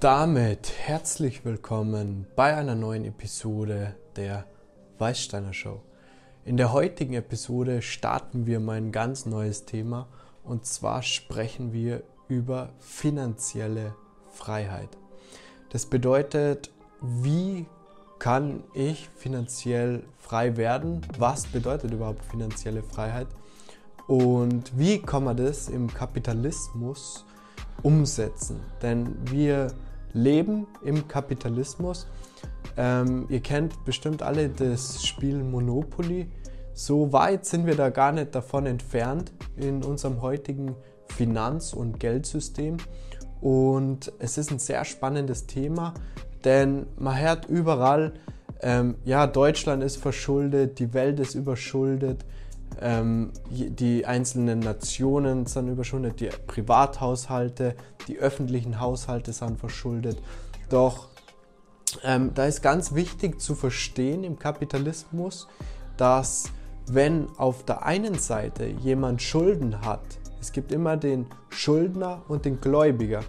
damit herzlich willkommen bei einer neuen Episode der Weißsteiner Show. In der heutigen Episode starten wir mein ganz neues Thema und zwar sprechen wir über finanzielle Freiheit. Das bedeutet, wie kann ich finanziell frei werden? Was bedeutet überhaupt finanzielle Freiheit? Und wie kann man das im Kapitalismus umsetzen? Denn wir leben im Kapitalismus. Ähm, ihr kennt bestimmt alle das Spiel Monopoly. So weit sind wir da gar nicht davon entfernt in unserem heutigen Finanz- und Geldsystem. Und es ist ein sehr spannendes Thema, denn man hört überall, ähm, ja, Deutschland ist verschuldet, die Welt ist überschuldet, ähm, die einzelnen Nationen sind überschuldet, die Privathaushalte, die öffentlichen Haushalte sind verschuldet. Doch ähm, da ist ganz wichtig zu verstehen im Kapitalismus, dass wenn auf der einen Seite jemand Schulden hat, es gibt immer den Schuldner und den Gläubiger.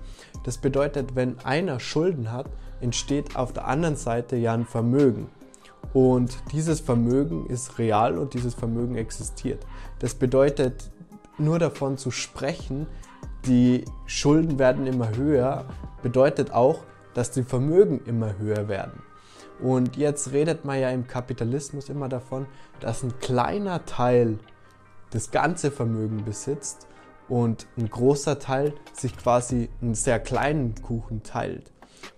Das bedeutet, wenn einer Schulden hat, entsteht auf der anderen Seite ja ein Vermögen. Und dieses Vermögen ist real und dieses Vermögen existiert. Das bedeutet, nur davon zu sprechen, die Schulden werden immer höher, bedeutet auch, dass die Vermögen immer höher werden. Und jetzt redet man ja im Kapitalismus immer davon, dass ein kleiner Teil das ganze Vermögen besitzt und ein großer Teil sich quasi einen sehr kleinen Kuchen teilt.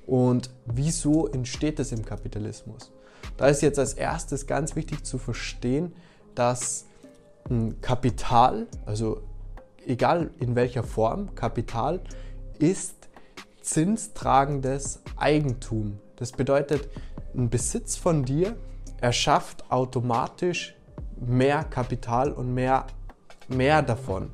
Und wieso entsteht das im Kapitalismus? Da ist jetzt als erstes ganz wichtig zu verstehen, dass ein Kapital, also egal in welcher Form, Kapital ist zinstragendes Eigentum. Das bedeutet, ein Besitz von dir erschafft automatisch mehr Kapital und mehr, mehr davon,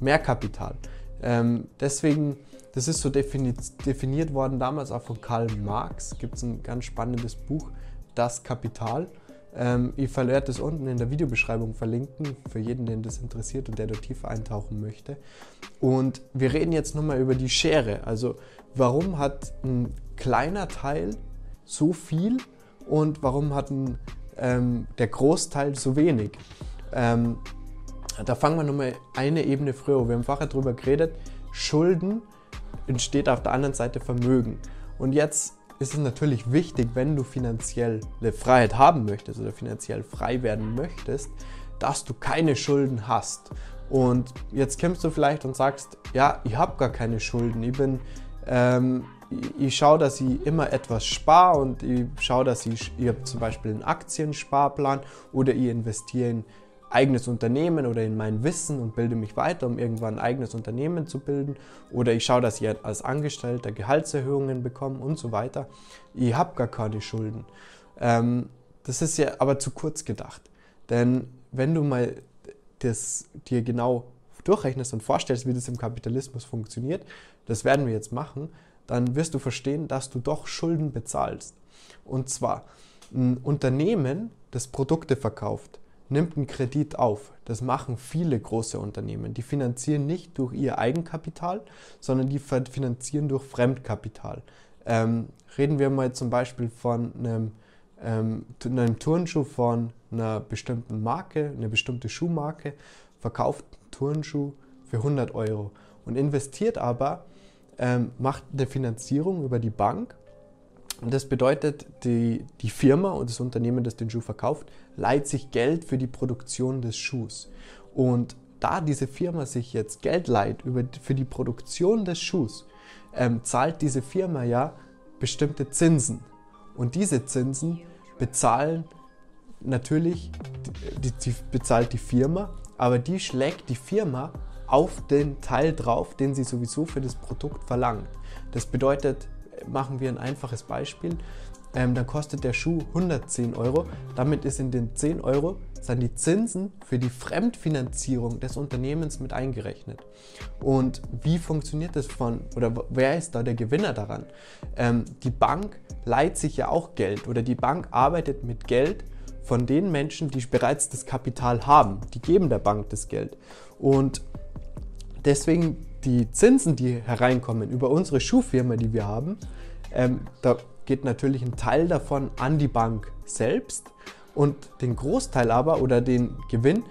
mehr Kapital. Ähm, deswegen, das ist so definiert, definiert worden damals auch von Karl Marx. Gibt es ein ganz spannendes Buch, das Kapital. Ähm, ich werde es unten in der Videobeschreibung verlinken, für jeden, den das interessiert und der dort tiefer eintauchen möchte. Und wir reden jetzt nochmal über die Schere. Also warum hat ein kleiner Teil so viel und warum hat ein, ähm, der Großteil so wenig? Ähm, da fangen wir nochmal eine Ebene früher. Wir haben vorher darüber geredet, Schulden entsteht auf der anderen Seite Vermögen. Und jetzt ist es natürlich wichtig, wenn du finanzielle Freiheit haben möchtest oder finanziell frei werden möchtest, dass du keine Schulden hast. Und jetzt kommst du vielleicht und sagst, ja, ich habe gar keine Schulden. Ich bin, ähm, ich, schaue, dass ich immer etwas spare und ich schaue, dass ich, ich zum Beispiel einen Aktiensparplan oder ich investiere in eigenes Unternehmen oder in mein Wissen und bilde mich weiter, um irgendwann ein eigenes Unternehmen zu bilden. Oder ich schaue, dass ich als Angestellter Gehaltserhöhungen bekomme und so weiter. Ich habe gar keine Schulden. Ähm, das ist ja aber zu kurz gedacht. Denn wenn du mal das dir genau durchrechnest und vorstellst, wie das im Kapitalismus funktioniert, das werden wir jetzt machen, dann wirst du verstehen, dass du doch Schulden bezahlst. Und zwar ein Unternehmen, das Produkte verkauft, nimmt einen Kredit auf. Das machen viele große Unternehmen. Die finanzieren nicht durch ihr Eigenkapital, sondern die finanzieren durch Fremdkapital. Ähm, reden wir mal zum Beispiel von einem, ähm, einem Turnschuh von einer bestimmten Marke, eine bestimmte Schuhmarke, verkauft einen Turnschuh für 100 Euro und investiert aber, ähm, macht eine Finanzierung über die Bank und das bedeutet, die, die Firma und das Unternehmen, das den Schuh verkauft, leiht sich Geld für die Produktion des Schuhs. Und da diese Firma sich jetzt Geld leiht über, für die Produktion des Schuhs, ähm, zahlt diese Firma ja bestimmte Zinsen. Und diese Zinsen bezahlen natürlich, die, die bezahlt die Firma, aber die schlägt die Firma auf den Teil drauf, den sie sowieso für das Produkt verlangt. Das bedeutet, machen wir ein einfaches Beispiel. Ähm, dann kostet der Schuh 110 Euro. Damit ist in den 10 Euro sind die Zinsen für die Fremdfinanzierung des Unternehmens mit eingerechnet. Und wie funktioniert das von, oder wer ist da der Gewinner daran? Ähm, die Bank leiht sich ja auch Geld oder die Bank arbeitet mit Geld von den Menschen, die bereits das Kapital haben. Die geben der Bank das Geld. Und deswegen die Zinsen, die hereinkommen über unsere Schuhfirma, die wir haben, ähm, da geht natürlich ein Teil davon an die Bank selbst und den Großteil aber oder den Gewinn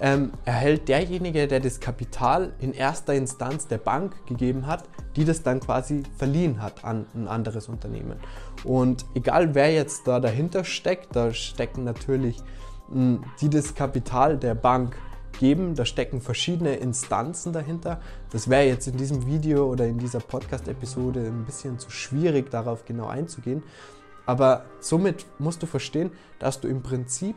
ähm, erhält derjenige, der das Kapital in erster Instanz der Bank gegeben hat, die das dann quasi verliehen hat an ein anderes Unternehmen. Und egal wer jetzt da dahinter steckt, da stecken natürlich mh, die das Kapital der Bank geben, da stecken verschiedene Instanzen dahinter. Das wäre jetzt in diesem Video oder in dieser Podcast-Episode ein bisschen zu schwierig, darauf genau einzugehen. Aber somit musst du verstehen, dass du im Prinzip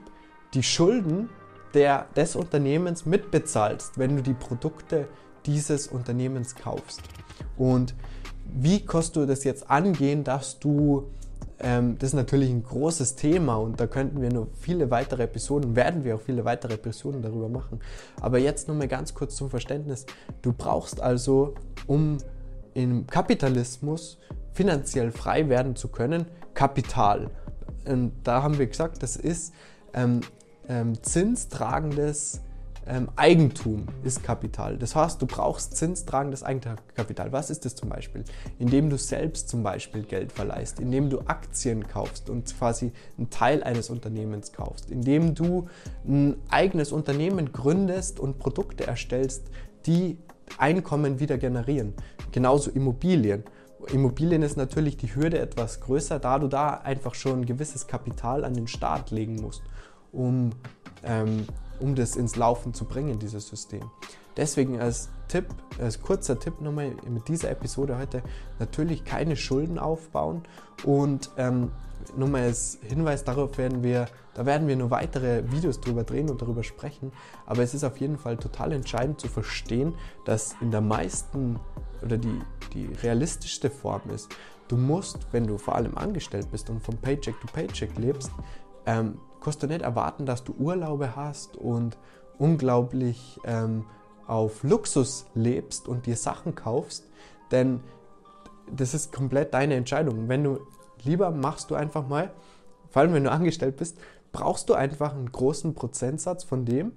die Schulden der, des Unternehmens mitbezahlst, wenn du die Produkte dieses Unternehmens kaufst. Und wie kannst du das jetzt angehen, dass du, ähm, das ist natürlich ein großes Thema und da könnten wir nur viele weitere Episoden, werden wir auch viele weitere Episoden darüber machen. Aber jetzt nur mal ganz kurz zum Verständnis. Du brauchst also, um im Kapitalismus finanziell frei werden zu können, Kapital. Und da haben wir gesagt, das ist ähm, ähm, zinstragendes ähm, Eigentum ist Kapital. Das heißt, du brauchst zinstragendes Eigenkapital. Was ist das zum Beispiel? Indem du selbst zum Beispiel Geld verleihst, indem du Aktien kaufst und quasi einen Teil eines Unternehmens kaufst, indem du ein eigenes Unternehmen gründest und Produkte erstellst, die Einkommen wieder generieren. Genauso Immobilien. Immobilien ist natürlich die Hürde etwas größer, da du da einfach schon ein gewisses Kapital an den Staat legen musst um, ähm, um das ins Laufen zu bringen, dieses System. Deswegen als Tipp, als kurzer Tipp nochmal mit dieser Episode heute, natürlich keine Schulden aufbauen und ähm, nochmal als Hinweis darauf werden wir, da werden wir nur weitere Videos drüber drehen und darüber sprechen, aber es ist auf jeden Fall total entscheidend zu verstehen, dass in der meisten oder die, die realistischste Form ist, du musst, wenn du vor allem angestellt bist und von Paycheck to Paycheck lebst, ähm, kannst du nicht erwarten, dass du Urlaube hast und unglaublich ähm, auf Luxus lebst und dir Sachen kaufst, denn das ist komplett deine Entscheidung. Wenn du lieber machst du einfach mal, vor allem wenn du angestellt bist, brauchst du einfach einen großen Prozentsatz von dem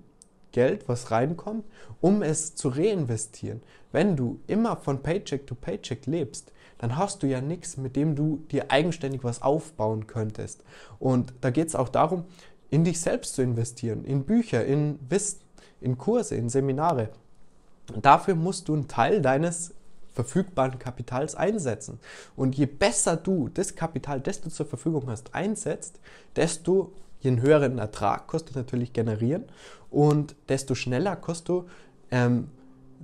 Geld, was reinkommt, um es zu reinvestieren. Wenn du immer von Paycheck to Paycheck lebst, dann hast du ja nichts, mit dem du dir eigenständig was aufbauen könntest. Und da geht es auch darum, in dich selbst zu investieren, in Bücher, in Wissen, in Kurse, in Seminare. Und dafür musst du einen Teil deines verfügbaren Kapitals einsetzen. Und je besser du das Kapital, das du zur Verfügung hast, einsetzt, desto je höheren Ertrag kannst du natürlich generieren und desto schneller kannst du ähm,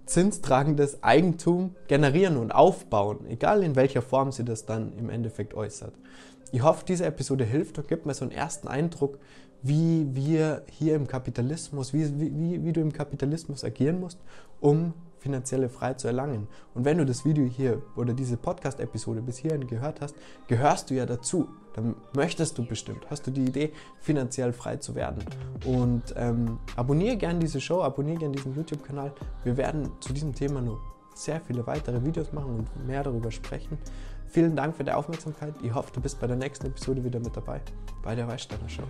zinstragendes Eigentum generieren und aufbauen, egal in welcher Form sie das dann im Endeffekt äußert. Ich hoffe, diese Episode hilft und gibt mir so einen ersten Eindruck, wie wir hier im Kapitalismus, wie, wie, wie du im Kapitalismus agieren musst, um finanzielle Freiheit zu erlangen. Und wenn du das Video hier oder diese Podcast-Episode bis hierhin gehört hast, gehörst du ja dazu. Dann möchtest du bestimmt, hast du die Idee, finanziell frei zu werden. Und ähm, abonniere gerne diese Show, abonniere gerne diesen YouTube-Kanal. Wir werden zu diesem Thema noch sehr viele weitere Videos machen und mehr darüber sprechen. Vielen Dank für die Aufmerksamkeit. Ich hoffe, du bist bei der nächsten Episode wieder mit dabei bei der Weißsteiner Show.